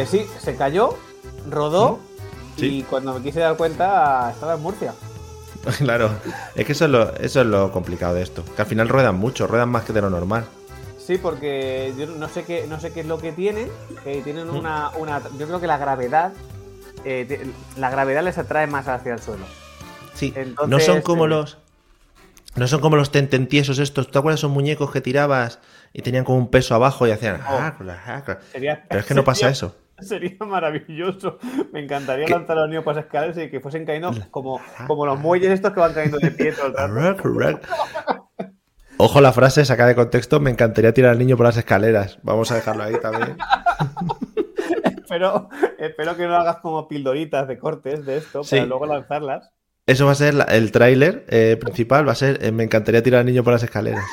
Pues sí, se cayó, rodó Sí. y cuando me quise dar cuenta estaba en Murcia. Claro, es que eso es, lo, eso es lo complicado de esto. Que al final ruedan mucho, ruedan más que de lo normal. Sí, porque yo no sé qué, no sé qué es lo que tienen. que tienen Mm. una, una. Yo creo que la gravedad. eh, la gravedad les atrae más hacia el suelo. Sí, no Entonces, son como eh, los. No son como los tententiesos estos. ¿Te acuerdas esos muñecos que tirabas y tenían como un peso abajo y hacían. "Ah, ah, cla"? Sería, Pero es que no pasa eso. Sería maravilloso. Me encantaría ¿Qué? lanzar a los niños por esas escaleras y que fuesen cayendo como, como los muelles estos que van cayendo de pie todo el rato. Arrac, arrac. Ojo la frase sacada de contexto. Me encantaría tirar al niño por las escaleras. Vamos a dejarlo ahí también. Espero, espero que no hagas como pildoritas de cortes de esto Sí. para luego lanzarlas. Eso va a ser la- el tráiler eh, principal. Va a ser eh, Me encantaría tirar al niño por las escaleras.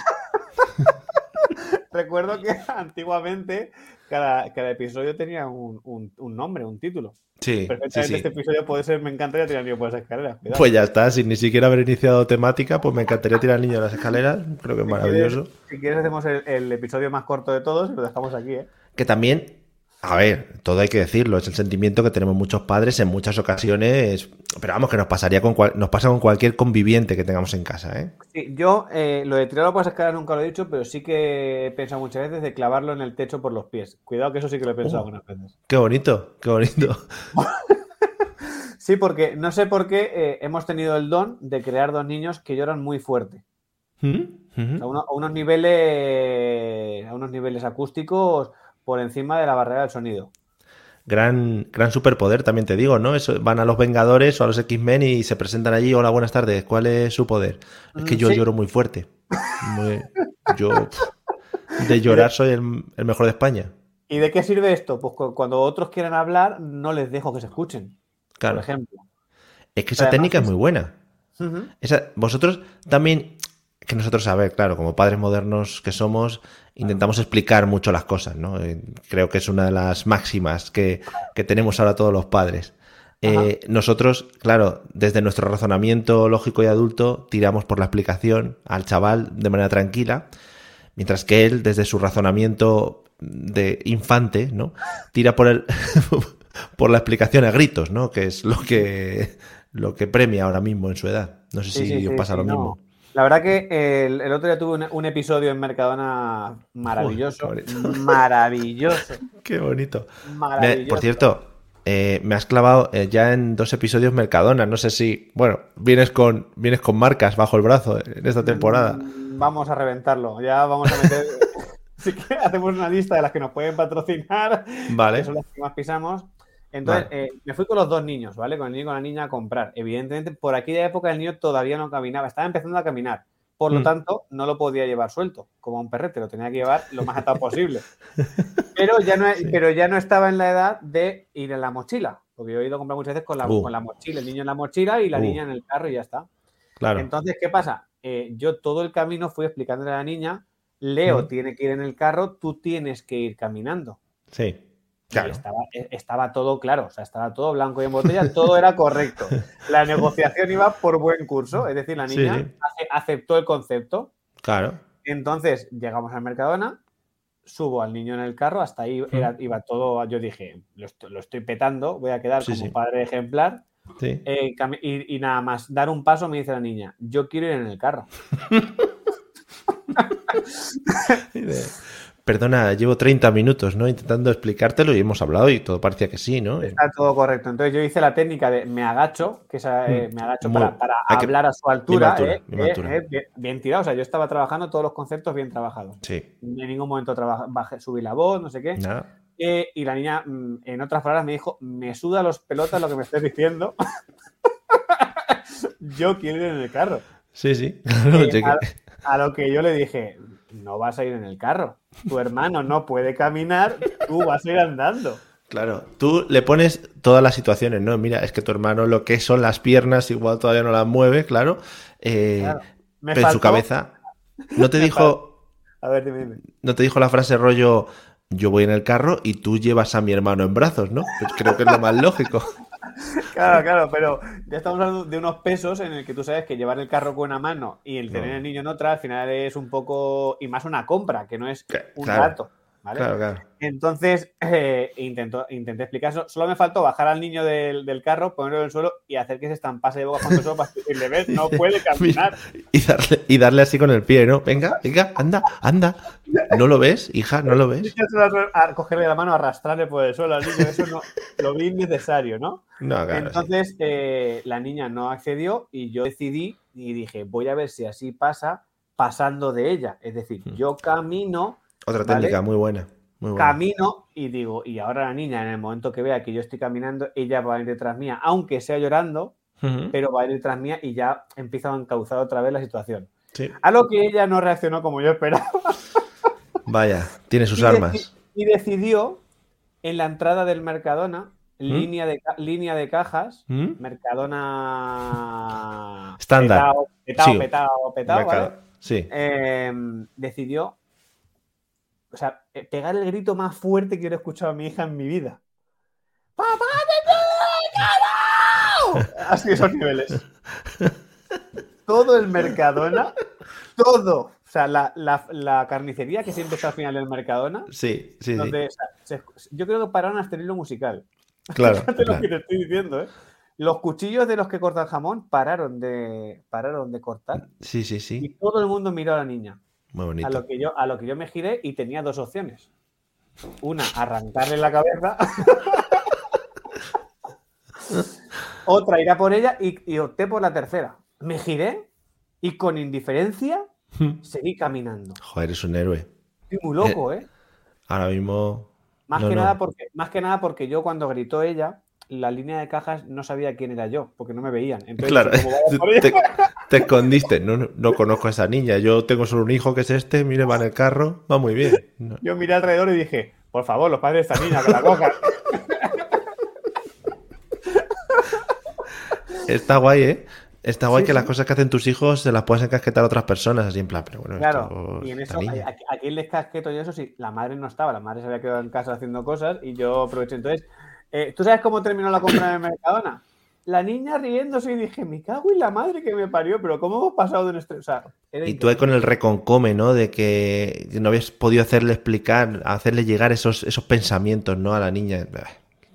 Recuerdo que antiguamente cada, cada episodio tenía un, un- un nombre, un título. Sí, Perfectamente sí. este episodio puede ser Me encantaría tirar niño por las escaleras. cuidado. Pues ya está, sin ni siquiera haber iniciado temática, pues me encantaría tirar al niño las escaleras. Creo que es Si maravilloso. quieres- Si quieres hacemos el, el episodio más corto de todos y lo dejamos aquí, ¿eh? Que también, a ver, todo hay que decirlo, es el sentimiento que tenemos muchos padres en muchas ocasiones, pero vamos, que nos pasaría con cual- nos pasa con cualquier conviviente que tengamos en casa, ¿eh? Sí, yo eh, lo de tirarlo por las escaleras nunca lo he dicho, pero sí que he pensado muchas veces de clavarlo en el techo por los pies. Cuidado que eso sí que lo he pensado Oh. algunas veces. Qué bonito, qué bonito. Sí, porque no sé por qué eh, hemos tenido el don de crear dos niños que lloran muy fuerte. ¿Mm? A, uno- a unos niveles a unos niveles acústicos por encima de la barrera del sonido. Gran, gran superpoder, también te digo, ¿no? Eso, van a los Vengadores o a los X-Men y se presentan allí, hola, buenas tardes, ¿cuál es su poder? Es que Mm, yo sí. lloro muy fuerte. Muy- yo, de llorar soy el, el mejor de España. ¿Y de qué sirve esto? Pues cu- cuando otros quieran hablar, no les dejo que se escuchen, Claro. por ejemplo. Es que esa Además, técnica es muy buena. Esa- vosotros también, que nosotros, a ver, claro, como padres modernos que somos, intentamos explicar mucho las cosas, ¿no? Eh, creo que es una de las máximas que, que tenemos ahora todos los padres. Eh, nosotros, claro, desde nuestro razonamiento lógico y adulto, tiramos por la explicación al chaval de manera tranquila, mientras que él, desde su razonamiento de infante, ¿no? Tira por el por la explicación a gritos, ¿no? Que es lo que lo que premia ahora mismo en su edad. No sé Sí, si sí, os pasa sí, lo no. mismo. La verdad que el, el otro día tuve un, un episodio en Mercadona maravilloso. Uy, maravilloso. Qué bonito. Me- por cierto, eh, me has clavado eh, ya en dos episodios Mercadona. No sé si, bueno, vienes con vienes con marcas bajo el brazo en esta temporada. Mm, Vamos a reventarlo. Ya vamos a meter. Así que hacemos una lista de las que nos pueden patrocinar, Vale. que son las que más pisamos. Entonces, eh, me fui con los dos niños, ¿vale? Con el niño y con la niña a comprar. Evidentemente, por aquella época el niño todavía no caminaba, estaba empezando a caminar. Por lo Mm. tanto, no lo podía llevar suelto, como un perrete, lo tenía que llevar lo más atado posible. Pero ya, no, pero ya no estaba en la edad de ir en la mochila, porque yo he ido a comprar muchas veces con la, Uh. con la mochila, el niño en la mochila y la Uh. niña en el carro y ya está. Claro. Entonces, ¿qué pasa? Eh, yo todo el camino fui explicándole a la niña, Leo Ujú. tiene que ir en el carro, tú tienes que ir caminando. Sí. Claro. estaba, eh, estaba todo claro, o sea, estaba todo blanco y en botella, todo era correcto. La negociación iba por buen curso, es decir, la niña Sí, sí. ace- aceptó el concepto. Claro. Entonces, llegamos al Mercadona, subo al niño en el carro, hasta ahí era- iba todo, yo dije, lo, est- lo estoy petando, voy a quedar Sí, como sí. padre ejemplar. Eh, y, y nada más, dar un paso me dice la niña, yo quiero ir en el carro. Perdona, llevo 30 minutos, ¿no? Intentando explicártelo y hemos hablado y todo parecía que sí, ¿no? Está todo correcto. Entonces yo hice la técnica de me agacho, que esa, eh, Mm. me agacho Muy- para, para hay que- hablar a su altura. altura, eh, eh, altura. eh, bien, bien tirado. O sea, yo estaba trabajando todos los conceptos bien trabajados. Sí. En ningún momento traba- bajé, subí la voz, no sé qué. Nada. Y la niña, mm, en otras palabras, me dijo, me suda los pelotas lo que me estés diciendo. yo quiero ir en el carro. Sí, sí. A lo que yo le dije, no vas a ir en el carro. Tu hermano no puede caminar, tú vas a ir andando. Claro, tú le pones todas las situaciones, ¿no? Mira, es que tu hermano lo que son las piernas igual todavía no las mueve, claro. Eh, Claro. Me pero en su cabeza no te dijo, A ver, dime, dime. no te dijo la frase rollo yo voy en el carro y tú llevas a mi hermano en brazos, ¿no? Pues creo que es lo más lógico. Claro, claro, pero ya estamos hablando de unos pesos en el que tú sabes que llevar el carro con una mano y el tener No. el niño en otra, al final es un poco, y más una compra, que no es un claro. rato. ¿Vale? Claro, claro. Entonces, eh, intentó, intenté explicar eso. Solo me faltó bajar al niño del, del carro, ponerlo en el suelo y hacer que se estampase de boca el suelo para decirle, ves, no puede caminar. Y darle, y darle así con el pie, ¿no? Venga, venga, anda, anda. ¿No lo ves, hija? ¿No lo ves? a cogerle la mano, arrastrarle por el suelo al niño, eso no, lo vi innecesario, ¿no? No, claro. sí. Entonces, eh, la niña no accedió y yo decidí y dije, voy a ver si así pasa pasando de ella. Es decir, Hmm. yo camino, Otra ¿vale? técnica muy buena. Muy buena. camino y digo, y ahora la niña, en el momento que vea que yo estoy caminando, ella va a ir detrás mía, aunque sea llorando, pero va a ir detrás mía y ya empieza a encauzar otra vez la situación. Sí. A lo que ella no reaccionó como yo esperaba. Vaya, tiene sus Y deci- armas. Y decidió, en la entrada del Mercadona, ¿Mm? línea, de, línea de cajas, ¿Mm? Mercadona. Estándar. Petao, petao, Sí. petao, petao, Mercado. ¿vale? Sí. Eh, decidió. O sea, eh, pegar el grito más fuerte que yo he escuchado a mi hija en mi vida. ¡Papá, te carajo! Así esos niveles. Todo el Mercadona, todo. O sea, la, la- la carnicería que siempre está al final del Mercadona. Sí, sí, sí. donde, o sea, se- yo creo que pararon hasta el hilo musical. Claro. Fíjate lo que te estoy diciendo, ¿eh? Los cuchillos de los que cortan jamón pararon de, pararon de cortar Sí, sí, y sí. todo el mundo miró a la niña. Muy A lo, que yo, a lo que yo me giré y tenía dos opciones. Una, arrancarle la cabeza. Otra, ir a por ella y, y opté por la tercera. Me giré y con indiferencia seguí caminando. Joder, es un héroe. Estoy muy loco, ¿eh? Ahora mismo. Más, No, que no. Nada porque, más que nada porque yo cuando gritó ella, la línea de cajas no sabía quién era yo, porque no me veían. Entonces, Claro, te, te escondiste. No, no, no conozco a esa niña. Yo tengo solo un hijo que es este. Mire, va en el carro. Va muy bien. No. yo miré alrededor y dije, por favor, los padres de esta niña, que la cojan. Está guay, ¿eh? Está guay Sí, que las cosas que hacen tus hijos se las puedas encasquetar a otras personas. Así en plan, pero bueno, Claro, y en eso, a, a quién les casqueto y eso sí, la madre no estaba, la madre se había quedado en casa haciendo cosas y yo aproveché. Entonces, eh, ¿tú sabes cómo terminó la compra el Mercadona? La niña riéndose y dije, me cago en la madre que me parió, pero ¿cómo hemos pasado de nuestro...? O sea, Y tú ahí con el reconcome, ¿no? De que no habías podido hacerle explicar, hacerle llegar esos, esos pensamientos, ¿no? A la niña.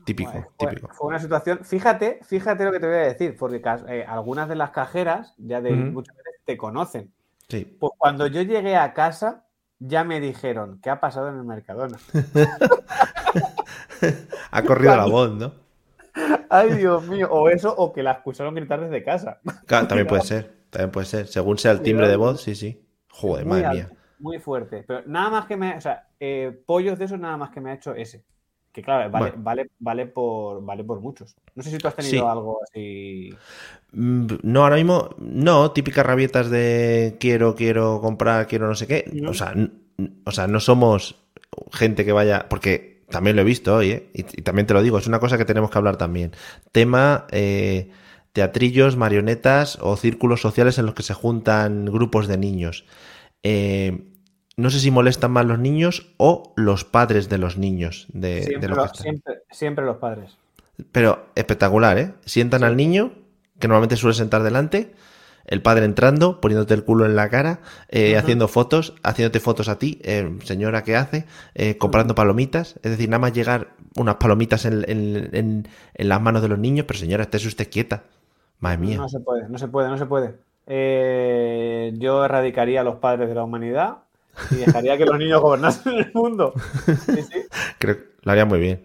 Típico, Bueno, típico. fue una situación. Fíjate, fíjate lo que te voy a decir, porque eh, algunas de las cajeras ya de Ujú. muchas veces te conocen. Sí. Pues cuando yo llegué a casa, ya me dijeron, ¿qué ha pasado en el Mercadona? Ha corrido la voz, ¿no? Ay, Dios mío, o eso, o que la escucharon gritar desde casa. Claro, también puede ser, también puede ser. Según sea el timbre de voz, sí, sí. Joder, muy madre alto, mía. muy fuerte. Pero nada más que me. O sea, eh, pollos de esos nada más que me ha hecho ese. Que claro, vale, Bueno. vale, vale, por, vale por muchos. No sé si tú has tenido Sí. algo así. Mm, No, ahora mismo, no, típicas rabietas de quiero, quiero comprar, quiero no sé qué. No. O sea, o sea, no somos gente que vaya, porque también lo he visto hoy, ¿eh? y, y también te lo digo, es una cosa que tenemos que hablar también. Tema eh, teatrillos, marionetas o círculos sociales en los que se juntan grupos de niños. Eh, no sé si molestan más los niños o los padres de los niños de, de Siempre, los lo- siempre los padres. Pero espectacular, ¿eh? Sientan al niño, que normalmente suele sentar delante, el padre entrando, poniéndote el culo en la cara, eh, haciendo fotos, haciéndote fotos a ti, eh, señora, ¿qué hace? Eh, comprando palomitas, es decir, nada más llegar unas palomitas en, en- en- en las manos de los niños, pero señora, estés usted quieta. Madre mía. No se puede, no se puede, no se puede. Eh, yo erradicaría a los padres de la humanidad y dejaría que los niños gobernasen el mundo. Sí, sí. Creo que lo haría muy bien.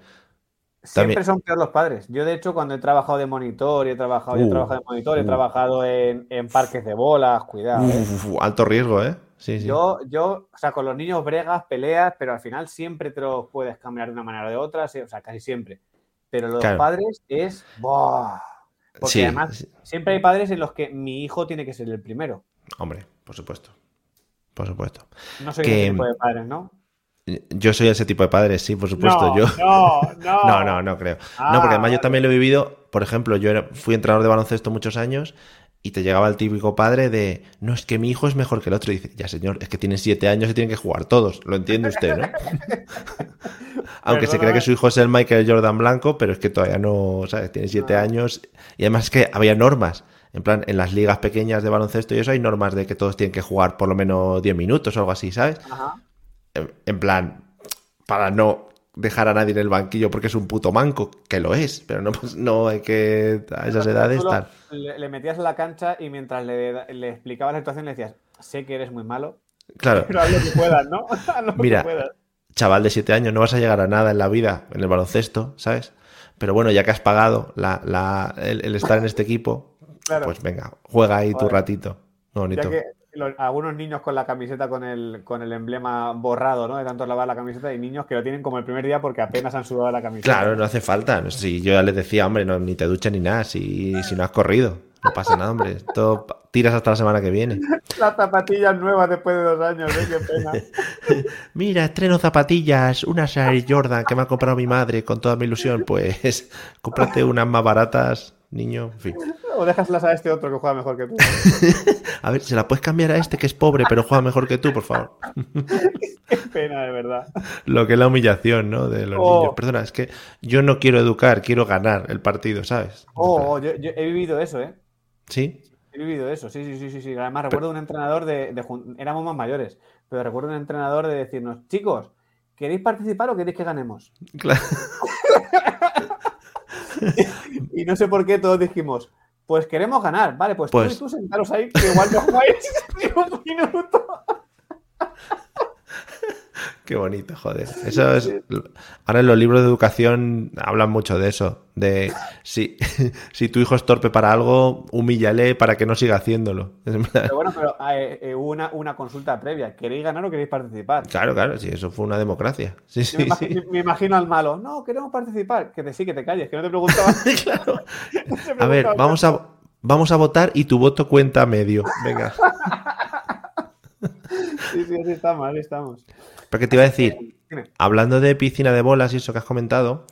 Siempre También- son peor los padres. Yo, de hecho, cuando he trabajado de monitor y he trabajado, yo he Uh, trabajado de monitor, he uh. trabajado en, en parques de bolas, cuidado. ¿eh? Alto riesgo, ¿eh? Sí, sí. Yo, yo, o sea, con los niños bregas, peleas, pero al final siempre te los puedes cambiar de una manera o de otra, sí, o sea, casi siempre. Pero los Claro. padres es. ¡buah! Porque Sí, además, siempre hay padres en los que mi hijo tiene que ser el primero. Hombre, por supuesto. Por supuesto. No soy Que- ese tipo de padres, ¿no? Yo soy ese tipo de padre, sí, por supuesto. no, yo. no, no. No, no, no creo. Ah, no, porque además yo vale. también lo he vivido. Por ejemplo, yo era- fui entrenador de baloncesto muchos años y te llegaba el típico padre de no, es que mi hijo es mejor que el otro. Y dice, ya señor, es que tiene siete años y tienen que jugar todos. Lo entiende usted, ¿no? Aunque se cree que su hijo es el Michael Jordan blanco, pero es que todavía no, ¿sabes? Tiene siete No. años. Y además es que había normas. En plan, en las ligas pequeñas de baloncesto y eso hay normas de que todos tienen que jugar por lo menos 10 minutos o algo así, ¿sabes? Ajá. En, plan, para no dejar a nadie en el banquillo porque es un puto manco, que lo es, pero no, pues, no hay que a esas edades tal. Le, le metías en la cancha y mientras le, le explicabas la situación le decías, sé que eres muy malo, Claro, pero haz lo que puedas, ¿no? Haz lo que Mira, puedas. chaval de 7 años, no vas a llegar a nada en la vida, en el baloncesto, ¿sabes? Pero bueno, ya que has pagado la, la- el, el estar en este equipo, Claro. pues venga, juega ahí tu ratito. Bonito. Ya que los- algunos niños con la camiseta con el, con el emblema borrado, ¿no? De tanto lavar la camiseta y niños que lo tienen como el primer día porque apenas han sudado la camiseta. Claro, no hace falta. No sé, Si yo ya les decía, hombre, no, ni te duches ni nada, si, si no has corrido. No pasa nada, hombre. Esto tiras hasta la semana que viene. Las zapatillas nuevas después de dos años, ¿eh? Qué pena. Mira, estreno zapatillas, unas Air Jordan que me ha comprado mi madre con toda mi ilusión. Pues cómprate unas más baratas, niño. En fin. O déjaselas a este otro que juega mejor que tú. A ver, ¿se la puedes cambiar a este que es pobre pero juega mejor que tú, por favor? Qué pena, de verdad. Lo que es la humillación, ¿no? De los Oh. niños. Perdona, es que yo no quiero educar, quiero ganar el partido, ¿sabes? Oh, oh, yo, yo he vivido eso, ¿eh? ¿Sí? He vivido eso, sí, sí, sí, sí. Además, recuerdo un entrenador de, de Éramos más mayores, pero recuerdo un entrenador de decirnos, chicos, ¿queréis participar o queréis que ganemos? Claro. Y no sé por qué todos dijimos, pues queremos ganar, vale, pues, Pues- tú y tú sentaros ahí, que igual no jugáis ni un minuto. Qué bonito, joder. Eso es. Ahora en los libros de educación hablan mucho de eso. De si, si tu hijo es torpe para algo, humíllale para que no siga haciéndolo. Pero bueno, pero eh, eh, hubo una, una consulta previa. ¿Queréis ganar o queréis participar? Claro, claro, sí, eso fue una democracia. Sí, me, sí. imagino al malo. No, queremos participar. Que te sí, que te calles, que no te preguntaba. Claro. no te A ver, vamos a, vamos a votar y tu voto cuenta medio. Venga. Sí, sí, así estamos, así estamos. Porque te iba a decir, Dime. hablando de piscina de bolas y eso que has comentado,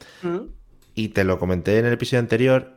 y te lo comenté en el episodio anterior,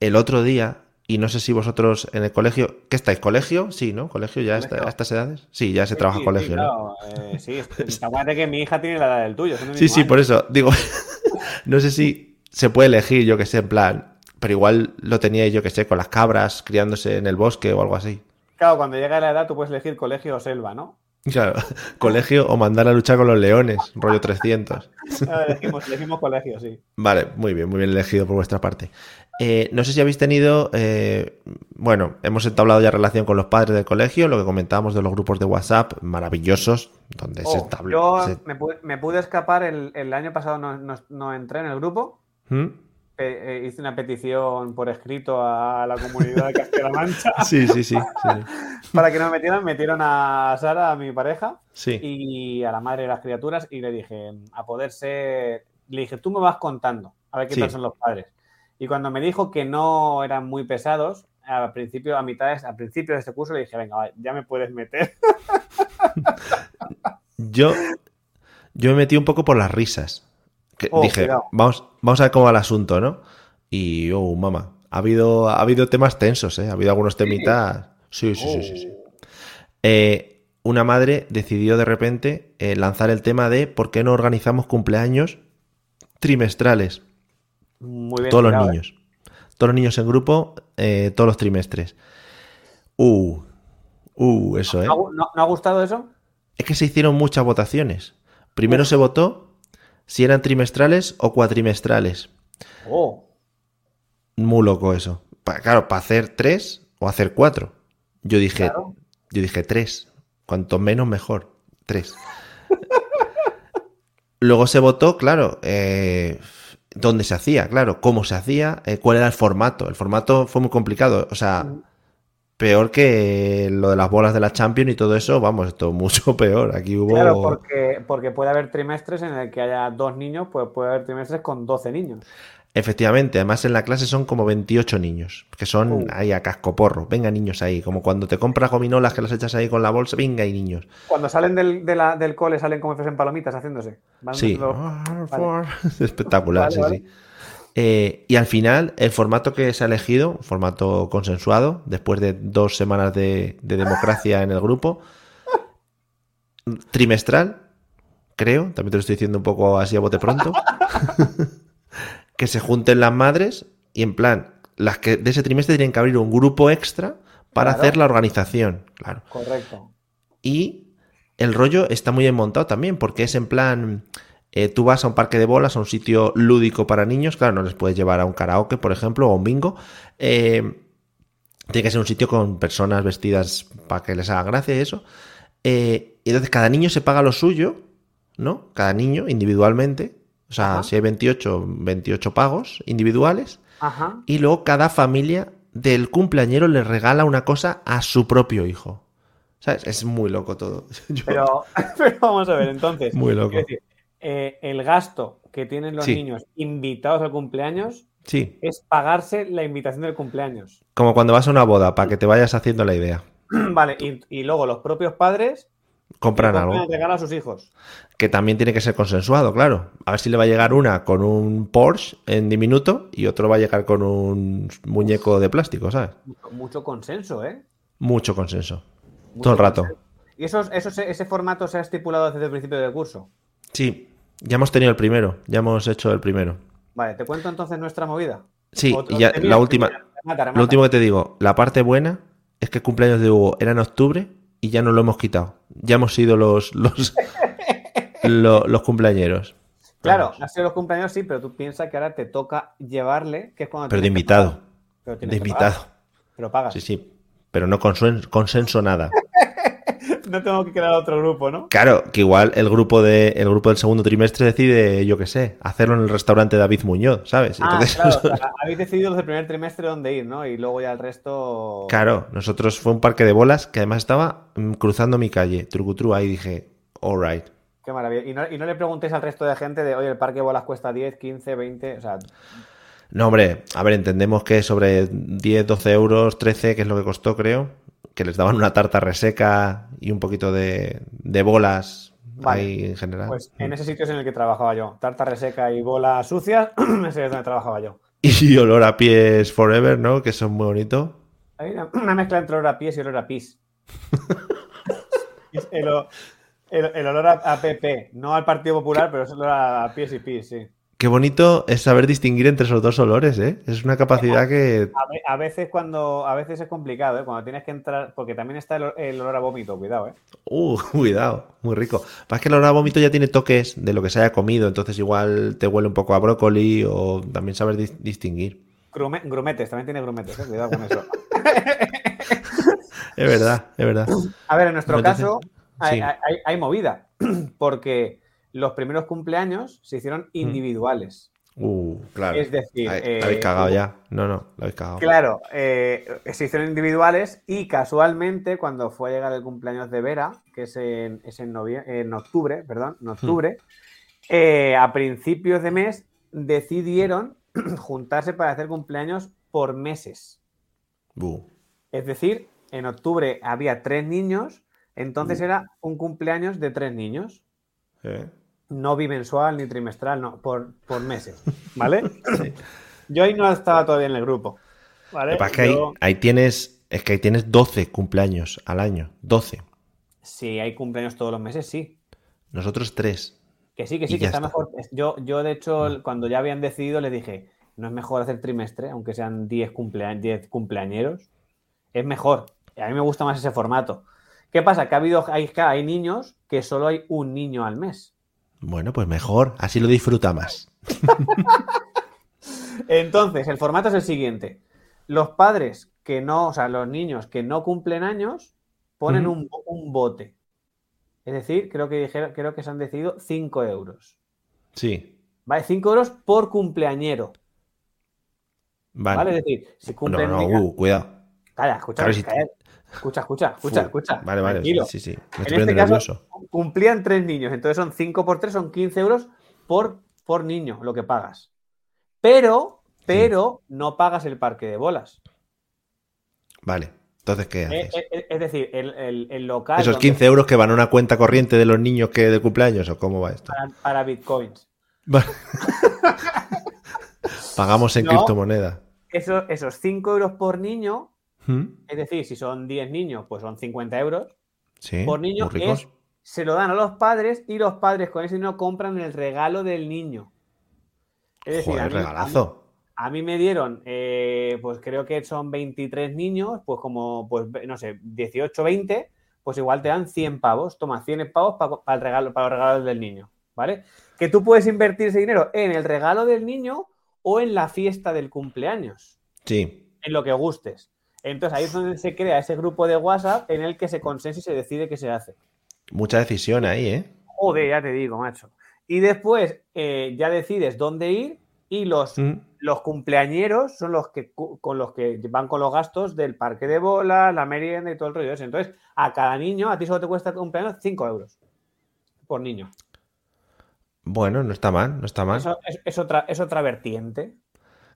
el otro día, y no sé si vosotros en el colegio, ¿qué estáis? ¿Colegio? Sí, ¿no? ¿Colegio ya está- a estas edades? Sí, ya se Sí, trabaja sí, colegio, sí, ¿no? claro, eh, sí, acuérdate que mi hija tiene la edad del tuyo. Sí, sí, por eso. Digo, no sé si se puede elegir, yo que sé, en plan, pero igual lo teníais, yo que sé, con las cabras criándose en el bosque o algo así. Claro, cuando llega la edad tú puedes elegir colegio o selva, ¿no? Claro, colegio o mandar a luchar con los leones, rollo 300. Ah, Elegimos, elegimos colegio, sí. Vale, muy bien, muy bien elegido por vuestra parte. Eh, no sé si habéis tenido, eh, bueno, hemos entablado ya relación con los padres del colegio, lo que comentábamos de los grupos de WhatsApp, maravillosos, donde se Oh, establ- yo se- me pude, me pude escapar el, el año pasado, no, no- no entré en el grupo. ¿Mm? Pe- eh, hice una petición por escrito a la comunidad de Castilla-La Mancha Sí, sí, sí, para que no me metieran. Metieron a Sara, a mi pareja, Sí. y a la madre de las criaturas y le dije, a poder ser, le dije, tú me vas contando, a ver qué Sí. tal son los padres. Y cuando me dijo que no eran muy pesados, al principio, a mitad, al principio de este curso le dije, venga, ya me puedes meter. Yo, yo me metí un poco por las risas. Que Oh, dije, cuidado. vamos, vamos a ver cómo va el asunto, ¿no? Y, oh, mamá, ha habido, ha habido temas tensos, ¿eh? Ha habido algunos temitas. Sí, sí, sí, sí. sí. Eh, una madre decidió de repente eh, lanzar el tema de por qué no organizamos cumpleaños trimestrales. Muy bien. Todos los niños. Todos los niños en grupo, eh, todos los trimestres. Uh, uh, eso, ¿eh? ¿No, ha- no- no ha gustado eso? Es que se hicieron muchas votaciones. Primero se votó si eran trimestrales o cuatrimestrales. Oh, Muy loco eso. Pa- claro, para hacer tres o hacer cuatro. Yo dije, Claro. yo dije tres. Cuanto menos mejor. Tres. Luego se votó, claro, eh, dónde se hacía, claro, cómo se hacía, eh, cuál era el formato. El formato fue muy complicado. O sea, peor que lo de las bolas de la Champions y todo eso, vamos, esto mucho peor. Aquí hubo. claro, porque, porque puede haber trimestres en el que haya dos niños, pues puede haber trimestres con 12 niños. Efectivamente, además en la clase son como 28 niños, que son Uh. ahí a cascoporro. Venga, niños ahí, como cuando te compras gominolas que las echas ahí con la bolsa, venga, hay niños. Cuando salen del, de la- del cole salen como fuesen palomitas haciéndose. Van Sí, haciendo- espectacular, Vale, sí, vale. sí. Eh, y al final, el formato que se ha elegido, formato consensuado, después de dos semanas de, de democracia en el grupo, trimestral, creo, también te lo estoy diciendo un poco así a bote pronto, que se junten las madres y en plan, las que de ese trimestre tienen que abrir un grupo extra para Claro. hacer la organización, claro. Correcto. Y el rollo está muy bien montado también, porque es en plan, eh, tú vas a un parque de bolas, a un sitio lúdico para niños, claro, no les puedes llevar a un karaoke, por ejemplo, o a un bingo. eh, tiene que ser un sitio con personas vestidas para que les haga gracia y eso. Eh, y entonces cada niño se paga lo suyo, ¿no? Cada niño individualmente. O sea, Ajá. si hay 28, 28 pagos individuales. Ajá. Y luego cada familia del cumpleañero le regala una cosa a su propio hijo. ¿Sabes? Es muy loco todo. Yo- Pero, pero vamos a ver, entonces. Muy loco. decir, eh, el gasto que tienen los Sí. niños invitados al cumpleaños Sí, es pagarse la invitación del cumpleaños. como cuando vas a una boda, para que te vayas haciendo la idea. Vale, y, y luego los propios padres Compran algo. regalo a sus hijos. Que también tiene que ser consensuado, claro. A ver si le va a llegar una con un Porsche en diminuto y otro va a llegar con un muñeco de plástico, ¿sabes? Mucho, mucho consenso, ¿eh? Mucho consenso. Mucho Todo el rato. consenso. ¿Y eso, eso, se- ese formato se ha estipulado desde el principio del curso? Sí, ya hemos tenido el primero, ya hemos hecho el primero. Vale, ¿te cuento entonces nuestra movida? Sí, y ya la última, remata, remata. lo último que te digo, la parte buena es que el cumpleaños de Hugo era en octubre y ya nos lo hemos quitado. Ya hemos sido los los, lo- los cumpleañeros. Claro, Vamos. ha sido los cumpleaños, sí, pero tú piensas que ahora te toca llevarle, que es cuando Pero de invitado. Pero De invitado. pagar, pero pagas. Sí, sí. Pero no consuen- consenso nada. No tengo que crear otro grupo, ¿no? Claro, que igual el grupo de el grupo del segundo trimestre decide, yo qué sé, hacerlo en el restaurante David Muñoz, ¿sabes? Ah, Entonces, claro, o sea, habéis decidido los del primer trimestre dónde ir, ¿no? Y luego ya el resto. claro, nosotros fue un parque de bolas que además estaba mm, cruzando mi calle, trucutru, ahí dije, alright. Qué maravilla. Y no, y no le preguntéis al resto de gente de, oye, el parque de bolas cuesta 10, 15, 20. O sea, No, hombre, a ver, entendemos que sobre 10, 12 euros, 13, que es lo que costó, creo, que les daban una tarta reseca y un poquito de, de bolas Vale. ahí en general. pues en ese sitio es en el que trabajaba yo. Tarta reseca y bolas sucias, ese es donde trabajaba yo. Y olor a pies forever, ¿no? Que son muy bonitos. Hay una, una mezcla entre olor a pies y olor a pis. El, o- el- el olor a, a PP, no al Partido Popular, pero es olor a pies y pis, sí. Qué bonito es saber distinguir entre esos dos olores, ¿eh? Es una capacidad que... A, ve- a veces cuando a veces es complicado, ¿eh? Cuando tienes que entrar, porque también está el, olor a vómito, cuidado, ¿eh? Uh, cuidado, muy rico. Pasa que el olor a vómito ya tiene toques de lo que se haya comido, entonces igual te huele un poco a brócoli o también saber dis- distinguir. Grume- grumetes, también tiene grumetes, ¿eh? Cuidado con eso. Es verdad, es verdad. A ver, en nuestro Entonces, caso hay, sí. hay- hay movida, porque los primeros cumpleaños se hicieron individuales. Uh, claro. Es decir, Ahí- eh, lo habéis cagado ya. No, no, lo habéis cagado. Claro, eh, se hicieron individuales y casualmente cuando fue a llegar el cumpleaños de Vera, que es en, es en, en octubre, perdón, en octubre, eh, a principios de mes decidieron juntarse para hacer cumpleaños por meses. Uh, Es decir, en octubre había tres niños, entonces Uh. era un cumpleaños de tres niños. No bimensual ni trimestral, no, por, por meses. ¿Vale? Yo ahí no estaba todavía en el grupo. ¿vale? Lo que pasa es que ahí, Yo- ahí tienes, es que ahí tienes 12 cumpleaños al año. 12. Si hay cumpleaños todos los meses, sí. Nosotros tres. Que sí, que Y sí, que está está. mejor. Yo, yo, de hecho, el- cuando ya habían decidido, les dije, no es mejor hacer trimestre, aunque sean 10 cumplea 10 cumpleañeros. Es mejor. A mí me gusta más ese formato. ¿Qué pasa? Que ha habido, hay, hay niños que solo hay un niño al mes. Bueno, pues mejor, así lo disfruta más. Entonces, el formato es el siguiente. Los padres que no, o sea, los niños que no cumplen años, ponen un, un bote. Es decir, creo que dijeron, creo que se han decidido 5 euros. Sí, ¿Vale? 5 euros por cumpleañero. vale. ¿Vale? Es decir, si no, cumplen. no, venga, uh, cuidado. calla, escucha, claro, si- calla. Escucha, escucha, escucha, escucha. Vale, vale, tranquilo. sí, sí. Me estoy En este poniendo caso, nervioso. cumplían tres niños, entonces son 5 por 3, son 15 euros por, por niño lo que pagas. Pero, pero no pagas el parque de bolas. Vale, entonces, ¿qué Eh, haces? eh, eh, es decir, el, el- el local ¿Esos donde- 15 euros que van a una cuenta corriente de los niños que de cumpleaños o cómo va esto? para, para bitcoins. Vale. Pagamos en No. criptomoneda. Eso- esos 5 euros por niño, ¿Mm? es decir, si son 10 niños, pues son 50 euros. Sí, por niño es- Se lo dan a los padres y los padres con ese dinero compran el regalo del niño. Es decir, a mí- regalazo. A mí me dieron, eh, pues creo que son 23 niños, pues como, pues no sé, 18, 20, pues igual te dan 100 pavos. Toma, 100 pavos para, el regalo, para los regalos del niño, ¿vale? Que tú puedes invertir ese dinero en el regalo del niño o en la fiesta del cumpleaños, Sí, en lo que gustes. Entonces ahí es donde se crea ese grupo de WhatsApp en el que se consensa y se decide qué se hace. mucha decisión ahí, ¿eh? Joder, ya te digo, macho. Y después eh, ya decides dónde ir y los ¿Mm? los cumpleañeros son los que con los que van con los gastos del parque de bolas, la merienda y todo el rollo ese. Entonces, a cada niño, a ti solo te cuesta el cumpleaños 5 euros por niño. Bueno, no está mal, no está mal. Eso es, es otra, es otra vertiente.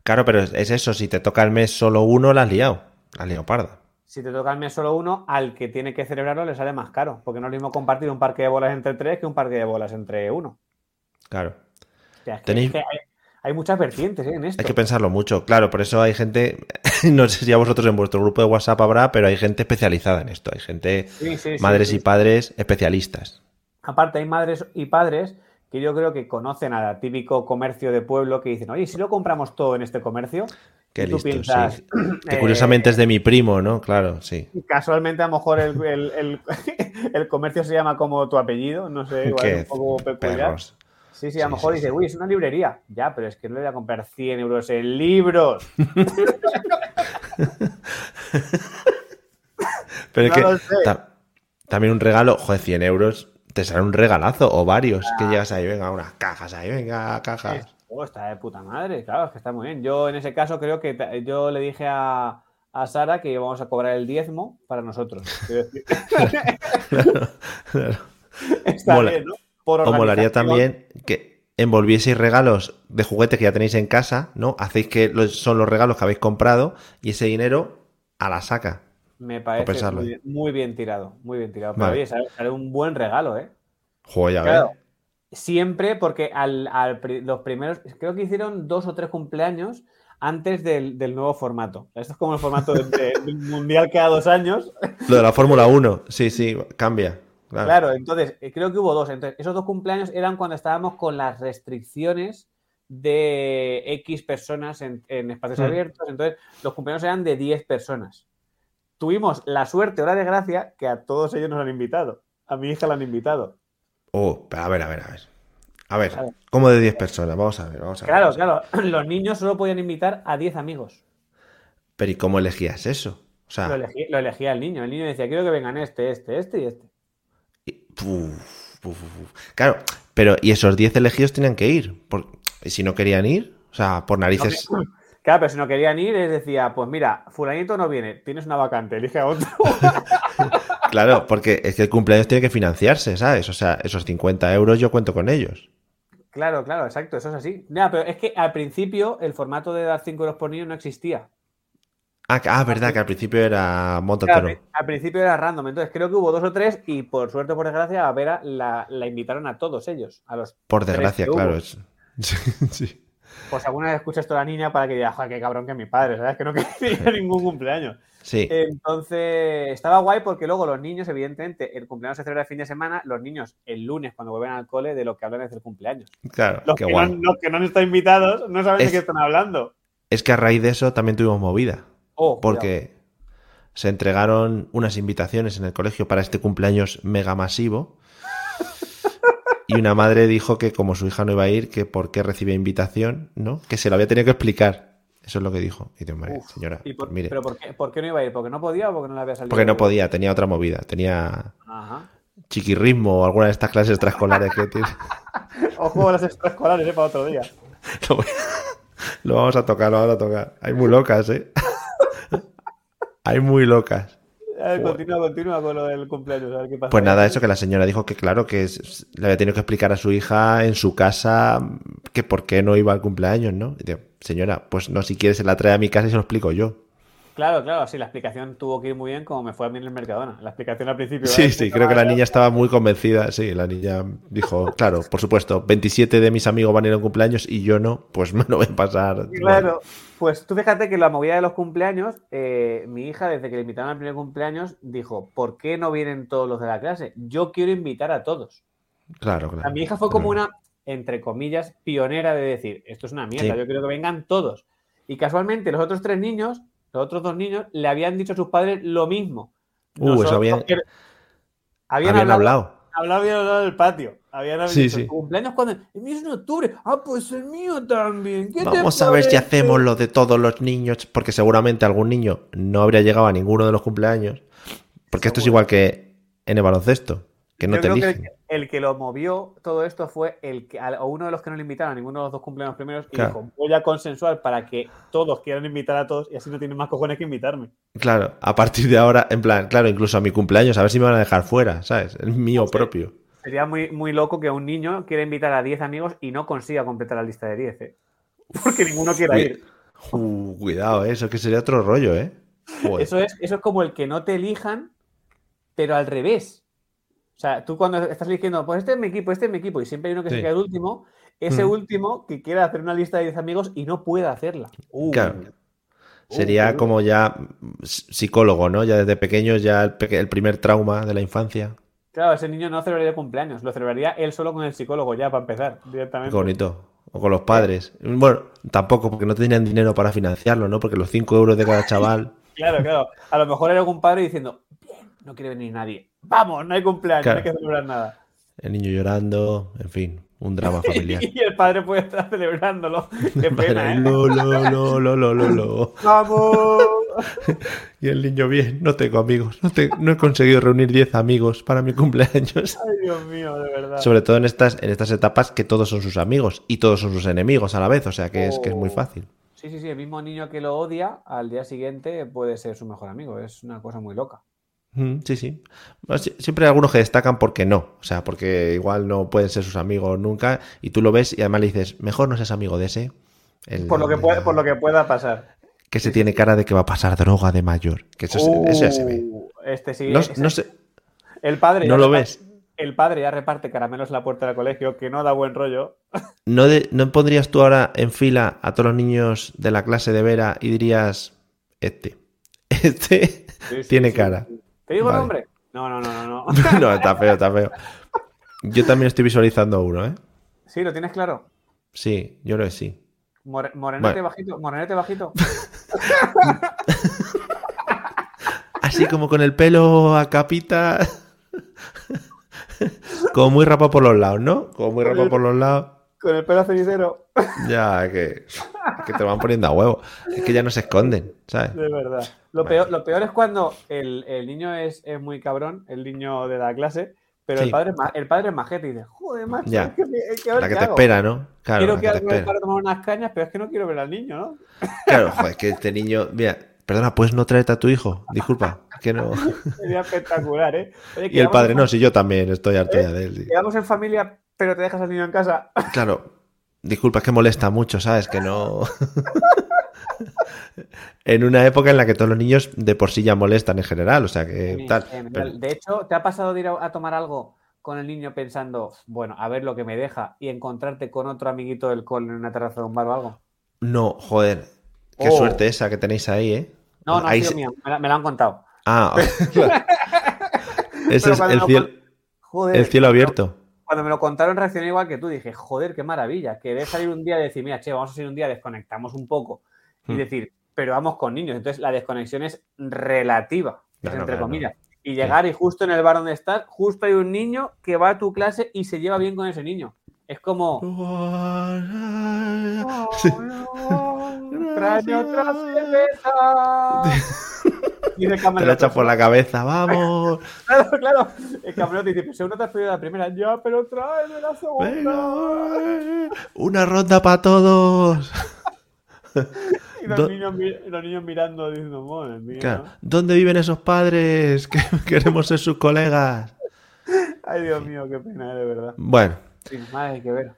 Claro, pero es, es eso, si te toca el mes solo uno, la has liado. La has liado parda. Si te toca al mes solo uno, al que tiene que celebrarlo le sale más caro. Porque no es lo mismo compartir un parque de bolas entre tres que un parque de bolas entre uno. Claro. O sea, es que- Tenéis- es que hay, hay muchas vertientes ¿eh? en esto. Hay que pensarlo mucho, claro, por eso hay gente, no sé si a vosotros en vuestro grupo de WhatsApp habrá, pero hay gente especializada en esto, hay gente, Sí, sí, sí, madres sí. y padres especialistas. Aparte, hay madres y padres que yo creo que conocen al típico comercio de pueblo que dicen, oye, si lo compramos todo en este comercio, Qué listo, piensas, sí. Que eh, curiosamente es de mi primo, ¿no? Claro, sí. casualmente a lo mejor el, el- el- el comercio se llama como tu apellido, no sé, igual es un poco peculiar. perros. Sí, sí, a lo Sí, mejor sí, dice, uy, es una librería. Ya, pero es que no le voy a comprar 100 euros en libros. Pero es que ta- también un regalo, joder, 100 euros, te sale un regalazo o varios, Ah. que llegas ahí, venga, unas cajas ahí, venga, cajas. Oh, está de puta madre, claro, es que está muy bien. Yo en ese caso creo que yo le dije a, a Sara que íbamos a cobrar el diezmo para nosotros. Decir, Claro. está Mola- bien, ¿no? Por O molaría también que envolvieseis regalos de juguete que ya tenéis en casa, ¿no? Hacéis que los- son los regalos que habéis comprado y ese dinero a la saca. Me parece muy, bien- muy bien tirado, muy bien tirado. Pero Vale. oye, sale, sale un buen regalo, ¿eh? Joder, ya Claro. ves. Siempre porque al, los primeros, creo que hicieron dos o tres cumpleaños antes del, del nuevo formato. Esto es como el formato de- de- del mundial cada dos años. Lo de la Fórmula 1, sí, sí, cambia. Claro. Claro, entonces eh, creo que hubo dos. Entonces, esos dos cumpleaños eran cuando estábamos con las restricciones de X personas en, en espacios Mm. abiertos. Entonces, los cumpleaños eran de 10 personas. Tuvimos la suerte o la desgracia que a todos ellos nos han invitado. A mi hija la han invitado. Oh, pero a ver, a ver, a ver. A ver, Claro. ¿cómo de 10 personas? Vamos a ver, vamos a ver. Claro, a ver. claro. Los niños solo podían invitar a 10 amigos. Pero ¿y cómo elegías eso? O sea, Lo, elegí- lo elegía el niño. El niño decía, quiero que vengan este, este, este y este. y- puf, puf. claro, pero ¿y esos 10 elegidos tenían que ir? Por- ¿Y si no querían ir? O sea, por narices. Claro, pero si no querían ir, les decía, pues mira, fulanito no viene, tienes una vacante, elige a otro. Claro, porque es que el cumpleaños tiene que financiarse, ¿sabes? O sea, esos 50 euros yo cuento con ellos. Claro, claro, exacto, eso es así. Ya, pero es que al principio el formato de dar 5 euros por niño no existía. Ah, ah, verdad, que al principio era monto Claro, al principio era random, entonces creo que hubo dos o tres y por suerte o por desgracia a Vera la, la invitaron a todos ellos, a los Por desgracia, claro. es- Sí, sí. Pues alguna vez escucha esto a la niña para que diga, joder, qué cabrón que es mi padre, ¿sabes? Que no quería ningún cumpleaños. Sí, Entonces, estaba guay porque luego los niños, evidentemente, el cumpleaños se celebra el fin de semana, los niños el lunes cuando vuelven al cole de lo que hablan es del cumpleaños. claro, Los qué que, guay. no, los que no han estado invitados no saben Es- de qué están hablando. Es que a raíz de eso también tuvimos movida. Oh, cuidado. Porque se entregaron unas invitaciones en el colegio para este cumpleaños mega masivo. Y una madre dijo que como su hija no iba a ir, que por qué recibía invitación, ¿no? Que se lo había tenido que explicar. Eso es lo que dijo. Y digo, "Hombre, Uf, señora, ¿Y por, pues mire, ¿Pero por qué, por qué no iba a ir? ¿Porque no podía o porque no le había salido? porque no podía, tenía otra movida, tenía Ajá. chiquirrismo o alguna de estas clases extraescolares que tiene. Ojo a las extraescolares, ¿eh? Para otro día. Lo, voy- lo vamos a tocar, lo vamos a tocar. Hay muy locas, ¿eh? Hay muy locas. Ver, continúa, continúa con lo del cumpleaños, a ver qué pasa. Pues nada, eso que la señora dijo que claro, que es- le había tenido que explicar a su hija en su casa que por qué no iba al cumpleaños, ¿no? Y digo, señora, pues no, si quiere se la trae a mi casa y se lo explico yo. Claro, claro, sí, la explicación tuvo que ir muy bien como me fue a mí en el Mercadona. La explicación al principio. Sí, ¿eh? sí, creo que la niña estaba muy convencida. Sí, la niña dijo, claro, por supuesto, 27 de mis amigos van a ir a un cumpleaños y yo no, pues me lo voy a pasar. Claro, pues tú fíjate que la movida de los cumpleaños, eh, mi hija desde que le invitaron al primer cumpleaños dijo, ¿por qué no vienen todos los de la clase? Yo quiero invitar a todos. Claro, A claro. mi hija fue como una, entre comillas, pionera de decir, esto es una mierda, Sí. yo quiero que vengan todos. Y casualmente los otros tres niños, los otros dos niños, le habían dicho a sus padres lo mismo. Uh, eso habían- que- habían, Habían hablado, hablado. hablado, habían hablado del patio. Habían Sí, dicho, sí. ¿tu cumpleaños cuando? El mío es en octubre. Ah, pues el mío también. ¿Qué te Vamos a ver si hacemos lo de todos los niños, porque seguramente algún niño no habría llegado a ninguno de los cumpleaños. Porque esto es igual que en el baloncesto, que no Yo te creo que el, el que lo movió todo esto fue el que, a uno de los que no le invitaron a ninguno de los dos cumpleaños primeros y Claro. dijo, voy a consensuar para que todos quieran invitar a todos y así no tienen más cojones que invitarme. Claro, a partir de ahora, en plan, claro, incluso a mi cumpleaños, a ver si me van a dejar fuera, ¿sabes? El mío propio. Sería muy, muy loco que un niño quiera invitar a 10 amigos y no consiga completar la lista de 10, ¿eh? Porque ninguno quiera ir. Uh, cuidado, ¿eh? eso que sería otro rollo, ¿eh? Joder. Eso es, eso es como el que no te elijan, pero al revés. O sea, tú cuando estás eligiendo, pues este es mi equipo, este es mi equipo, y siempre hay uno que se queda el último, ese Mm. último que quiera hacer una lista de 10 amigos y no pueda hacerla. Uh, Claro. uh, Sería uh. como ya psicólogo, ¿no? Ya desde pequeño, ya el, primer trauma de la infancia. Claro, ese niño no celebraría cumpleaños, lo celebraría él solo con el psicólogo ya para empezar, Qué directamente. bonito. O con los padres. Bueno, tampoco, porque no tenían dinero para financiarlo, ¿no? Porque los 5 euros de cada chaval. Claro, claro. A lo mejor era algún padre diciendo, no quiere venir nadie. Vamos, no hay cumpleaños, Claro. no hay que celebrar nada. El niño llorando, en fin, un drama familiar. Y el padre puede estar celebrándolo. Qué pena, ¿eh? lo, lo, lo, lo, lo, lo, lo. ¡Vamos! Y el niño, bien, no tengo amigos. No, te- no he conseguido reunir 10 amigos para mi cumpleaños. Ay, Dios mío, de verdad. Sobre todo en estas, en estas etapas que todos son sus amigos y todos son sus enemigos a la vez. O sea que es, que es muy Oh. fácil. Sí, sí, sí, el mismo niño que lo odia, al día siguiente puede ser su mejor amigo. Es una cosa muy loca. Sí, sí. Siempre hay algunos que destacan porque no. O sea, porque igual no pueden ser sus amigos nunca. Y tú lo ves y además le dices, mejor no seas amigo de ese. El- Por lo que, puede, por lo que pueda pasar. que se tiene cara de que va a pasar droga de mayor. Que eso, ya se ve. Uh, Este sí. No, no sé, el padre no ya lo reparte- ves. El padre ya reparte caramelos en la puerta del colegio, que no da buen rollo. ¿No, de- ¿No pondrías tú ahora en fila a todos los niños de la clase de Vera y dirías, este, este tiene cara? ¿Te digo el Vale. nombre? No, no, no, no. no. No, está feo, está feo. Yo también estoy visualizando uno, ¿eh? Sí, ¿lo tienes claro? Sí, yo creo que sí. More- morenete Vale. bajito, morenete bajito. Así como con el pelo a capita. Como muy rapado por los lados, ¿no? Como muy rapado por los lados. Con el pelo cenicero. Ya, que, que te lo van poniendo a huevo. Es que ya no se esconden, ¿sabes? De verdad. Lo, peor, lo peor es cuando el, el niño es, es muy cabrón, el niño de la clase, pero el, padre, es el padre es majete y dice, joder, macho, Ya. es que, es que a ver La que qué te hago. espera, ¿no? Claro, Quiero que que para tomar unas cañas, pero es que no quiero ver al niño, ¿no? Claro, joder, que este niño. Mira, perdona, ¿puedes no traerte a tu hijo? Disculpa, que no. Sería espectacular, ¿eh? Oye, Y el padre, en no, si yo también estoy harto ¿Eh? ya de él. sí. Quedamos en familia, pero te dejas al niño en casa. Claro, disculpa, es que molesta mucho, ¿sabes? Que no. en una época en la que todos los niños de por sí ya molestan en general, o sea que Sí, tal. genial. pero- De hecho, ¿te ha pasado de ir a, a tomar algo con el niño pensando, bueno, a ver lo que me deja y encontrarte con otro amiguito del cole en una terraza de un bar o algo? No, joder, qué Oh. suerte esa que tenéis ahí, ¿eh? No, no ha Ahí sido se- mío, me, la- me han contado. Ah, claro. Ese Pero es el cielo, Joder, el cielo abierto. Cuando me lo contaron reaccioné igual que tú, dije, joder, qué maravilla, querer salir un día y decir, mira, che, vamos a salir un día, desconectamos un poco y Hmm. decir, pero vamos con niños. Entonces la desconexión es relativa, es entre claro. comillas. Y llegar y justo en el bar donde estás, justo hay un niño que va a tu clase y se lleva bien con ese niño. Es como... ¡Tráeme otra cerveza! Y Te la echas por la cabeza, vamos. Claro, claro. El camarero te dice, seguro te has pedido la primera. Ya, pero tráeme la segunda. Venga, una ronda para todos. Y los, Do- niños, mi- los niños mirando diciendo, madre mía. Claro. ¿Dónde viven esos padres? Que queremos ser sus colegas. Ay, Dios mío, qué pena, de verdad. Bueno, Sin más hay que ver.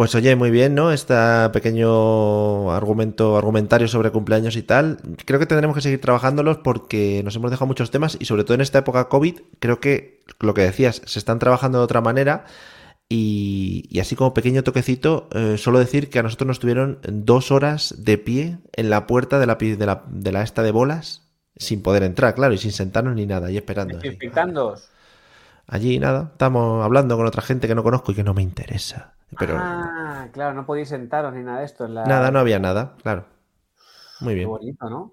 Pues oye, muy bien, ¿no? Este pequeño argumento, argumentario sobre cumpleaños y tal. Creo que tendremos que seguir trabajándolos porque nos hemos dejado muchos temas y sobre todo en esta época COVID, creo que lo que decías, se están trabajando de otra manera. Y, y así como pequeño toquecito, eh, solo decir que a nosotros nos tuvieron dos horas de pie en la puerta de la, de la, de la esta de bolas sin poder entrar, claro, y sin sentarnos ni nada, y esperando. así. Allí nada, estamos hablando con otra gente que no conozco y que no me interesa. Pero Ah, claro, no podéis sentaros ni nada de esto. En la... nada, no había nada, claro. Muy Qué bien, bonito, ¿no?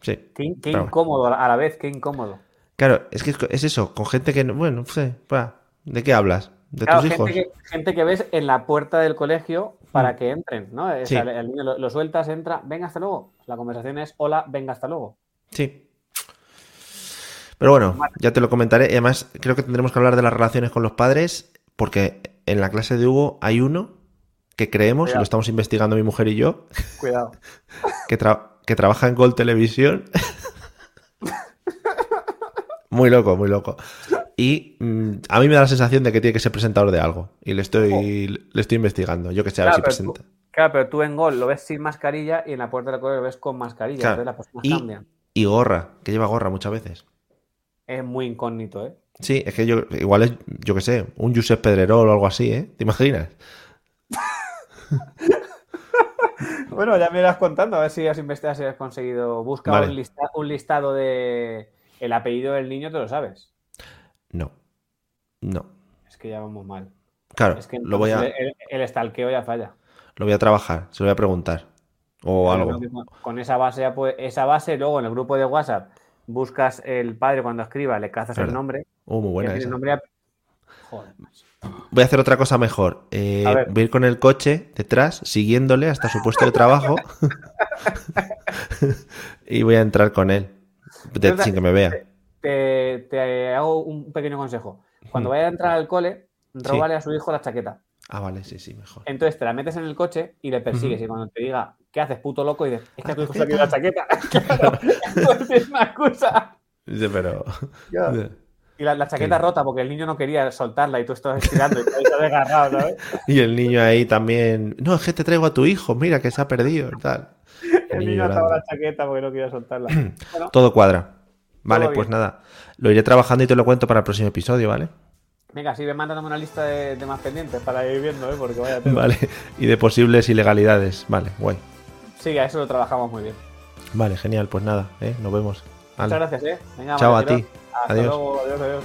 sí. Qué, qué bueno. incómodo a la vez, qué incómodo. Claro, es que es- es eso, con gente que, no- bueno, sí, va, ¿de qué hablas? ¿De Claro, tus hijos? gente que, gente que ves en la puerta del colegio para que entren, ¿no? O Mm. Sea, el niño lo, lo sueltas, entra, venga, hasta luego. La conversación es, hola, venga, hasta luego. Sí. Pero bueno, ya te lo comentaré. Y además, creo que tendremos que hablar de las relaciones con los padres, porque en la clase de Hugo hay uno que creemos, y Cuidado. lo estamos investigando mi mujer y yo, Cuidado. que, tra- que trabaja en Gol Televisión. muy loco, muy loco. Y mm, a mí me da la sensación de que tiene que ser presentador de algo. Y le estoy, le estoy investigando. Yo que sé, a ver si presenta. tú, claro, pero tú en gol lo ves sin mascarilla y en la puerta del colegio lo ves con mascarilla. Claro. Entonces las personas Y, cambian. y gorra, que lleva gorra muchas veces. Es muy incógnito, ¿eh? Sí, es que yo, igual es, yo que sé, un Josep Pedrerol o algo así, ¿eh? ¿Te imaginas? Bueno, ya me irás contando, a ver si has investigado, si has conseguido. Busca Vale. un, lista- un listado de el apellido del niño, te lo sabes. No. No. Es que ya vamos mal. Claro, Es que lo, voy a, el, el, stalkeo ya falla. lo voy a trabajar, se lo voy a preguntar. O Pero algo. con- Con esa base, ya puede- esa base, luego en el grupo de WhatsApp buscas el padre cuando escriba, le cazas el nombre. Uh, muy buena el nombre Joder, macho. Voy a hacer otra cosa mejor. Eh, A voy a ir con el coche detrás, siguiéndole hasta su puesto de trabajo. y voy a entrar con él. de- Pero, sin que me vea. Te, te hago un pequeño consejo. Cuando Mm. vaya a entrar al cole, róbale a su hijo la chaqueta. Ah, vale, sí, sí, mejor. Entonces te la metes en el coche y le persigues. Y cuando te diga, ¿qué haces, puto loco? Y dices, es que La tu hijo se la chaqueta. claro, es una excusa. Dice, pero. Y la, la chaqueta Sí. rota porque el niño no quería soltarla y tú estabas estirando y te has desgarrado, ¿sabes? Y el niño ahí también. No, es que te traigo a tu hijo, mira que se ha perdido y tal. El niño niño ataba la chaqueta porque no quería soltarla. Bueno, Todo cuadra. Vale, Todo pues nada. Lo iré trabajando y te lo cuento para el próximo episodio, ¿vale? Venga, sigue mandándome una lista de, de más pendientes para ir viendo, ¿eh? Porque vaya tema. Vale. Y de posibles ilegalidades. Vale, guay. Sí, a eso lo trabajamos muy bien. Vale, genial. Pues nada, ¿eh? nos vemos. Muchas gracias, ¿eh? Venga, Chao a ti. Hasta Adiós. luego, adiós, adiós.